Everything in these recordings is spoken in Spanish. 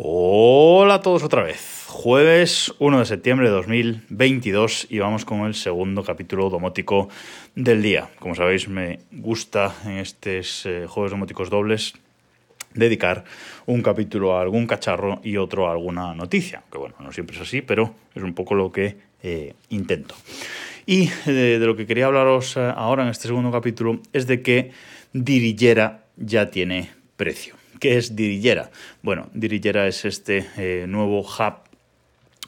Hola a todos otra vez. Jueves 1 de septiembre de 2022 y vamos con el segundo capítulo domótico del día. Como sabéis, me gusta en estos eh, juegos domóticos dobles dedicar un capítulo a algún cacharro y otro a alguna noticia. Que bueno, no siempre es así, pero es un poco lo que eh, intento. Y eh, de, lo que quería hablaros ahora en este segundo capítulo es de que Dirigera ya tiene precio. ¿Qué es Dirigera? Bueno, Dirigera es este eh, nuevo hub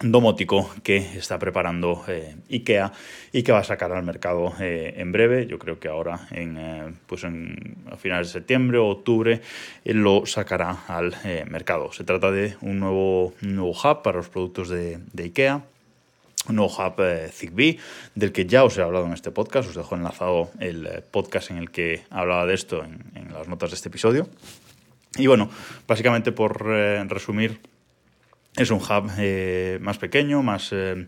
domótico que está preparando eh, IKEA y que va a sacar al mercado eh, en breve. Yo creo que ahora, en, pues en, a finales de septiembre o octubre, lo sacará al mercado. Se trata de un nuevo, nuevo hub para los productos de, IKEA. Un nuevo hub Zigbee, del que ya os he hablado en este podcast. Os dejo enlazado el podcast en el que hablaba de esto en las notas de este episodio. Y bueno, básicamente por eh, resumir, es un hub eh, más pequeño, más eh,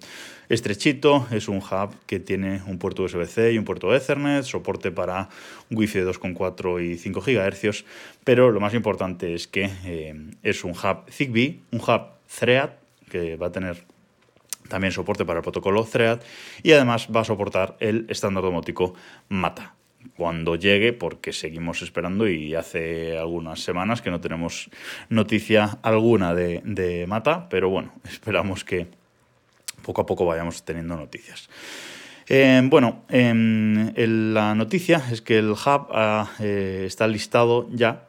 estrechito, es un hub que tiene un puerto USB-C y un puerto Ethernet, soporte para Wi-Fi de 2,4 y 5 GHz, pero lo más importante es que es un hub Zigbee, un hub Thread, que va a tener también soporte para el protocolo Thread y además va a soportar el estándar domótico MATA cuando llegue, porque seguimos esperando y hace algunas semanas que no tenemos noticia alguna de, Mata, pero bueno, esperamos que poco a poco vayamos teniendo noticias. Eh, bueno, em, la noticia es que el hub eh, está listado ya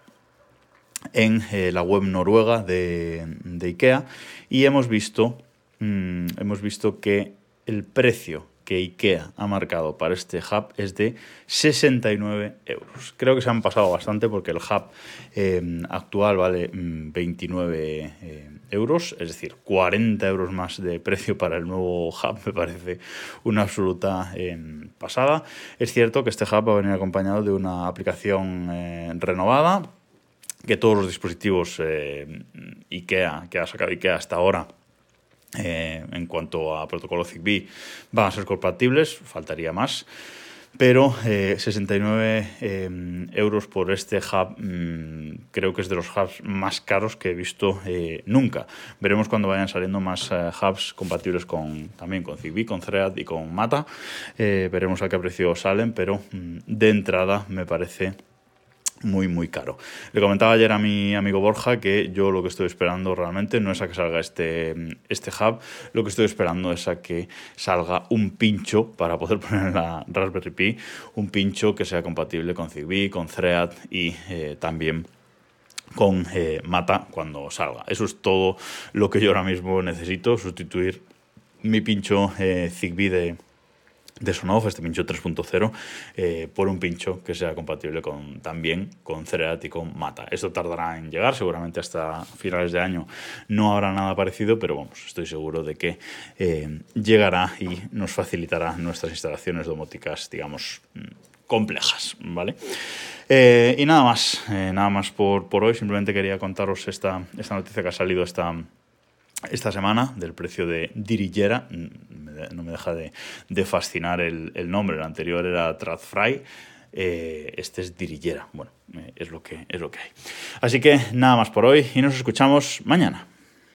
en eh, la web noruega de, IKEA y hemos visto, mm, hemos visto que el precio que IKEA ha marcado para este hub es de 69 euros. Creo que se han pasado bastante porque el hub em, actual vale 29 mm, eh, euros, es decir, 40 euros más de precio para el nuevo hub me parece una absoluta em, pasada. Es cierto que este hub va a venir acompañado de una aplicación eh, renovada, que todos los dispositivos eh, IKEA que ha sacado IKEA hasta ahora eh, en cuanto a protocolo ZigBee van a ser compatibles, faltaría más. Pero 69 eh, eh, euros por este hub mm, creo que es de los hubs más caros que he visto nunca. Veremos cuando vayan saliendo más hubs compatibles con, también con ZigBee, con Thread y con Mata. veremos a qué precio salen, pero mm, de entrada me parece muy, muy caro. Le comentaba ayer a mi amigo Borja que yo lo que estoy esperando realmente no es a que salga este, este hub, lo que estoy esperando es a que salga un pincho para poder poner en la Raspberry Pi, un pincho que sea compatible con Zigbee, con Thread y eh, también con eh, Mata cuando salga. Eso es todo lo que yo ahora mismo necesito, sustituir mi pincho eh, Zigbee de de Sonoff, este pincho 3.0, eh, por un pincho que sea compatible con, también con Cereat y con Mata. Esto tardará en llegar, seguramente hasta finales de año no habrá nada parecido, pero vamos, estoy seguro de que eh, llegará y nos facilitará nuestras instalaciones domóticas, digamos, mm, complejas, ¿vale? Eh, y nada más, nada más por, por hoy, simplemente quería contaros esta, esta noticia que ha salido esta esta semana del precio de Dirigera. No me deja de, fascinar el, nombre. El anterior era Tradfry. Eh, este es Dirigera. Bueno, eh, es, lo que, es lo que hay. Así que nada más por hoy y nos escuchamos mañana.